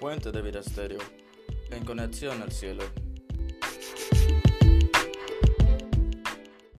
Puente de Vida Estéreo, en conexión al cielo.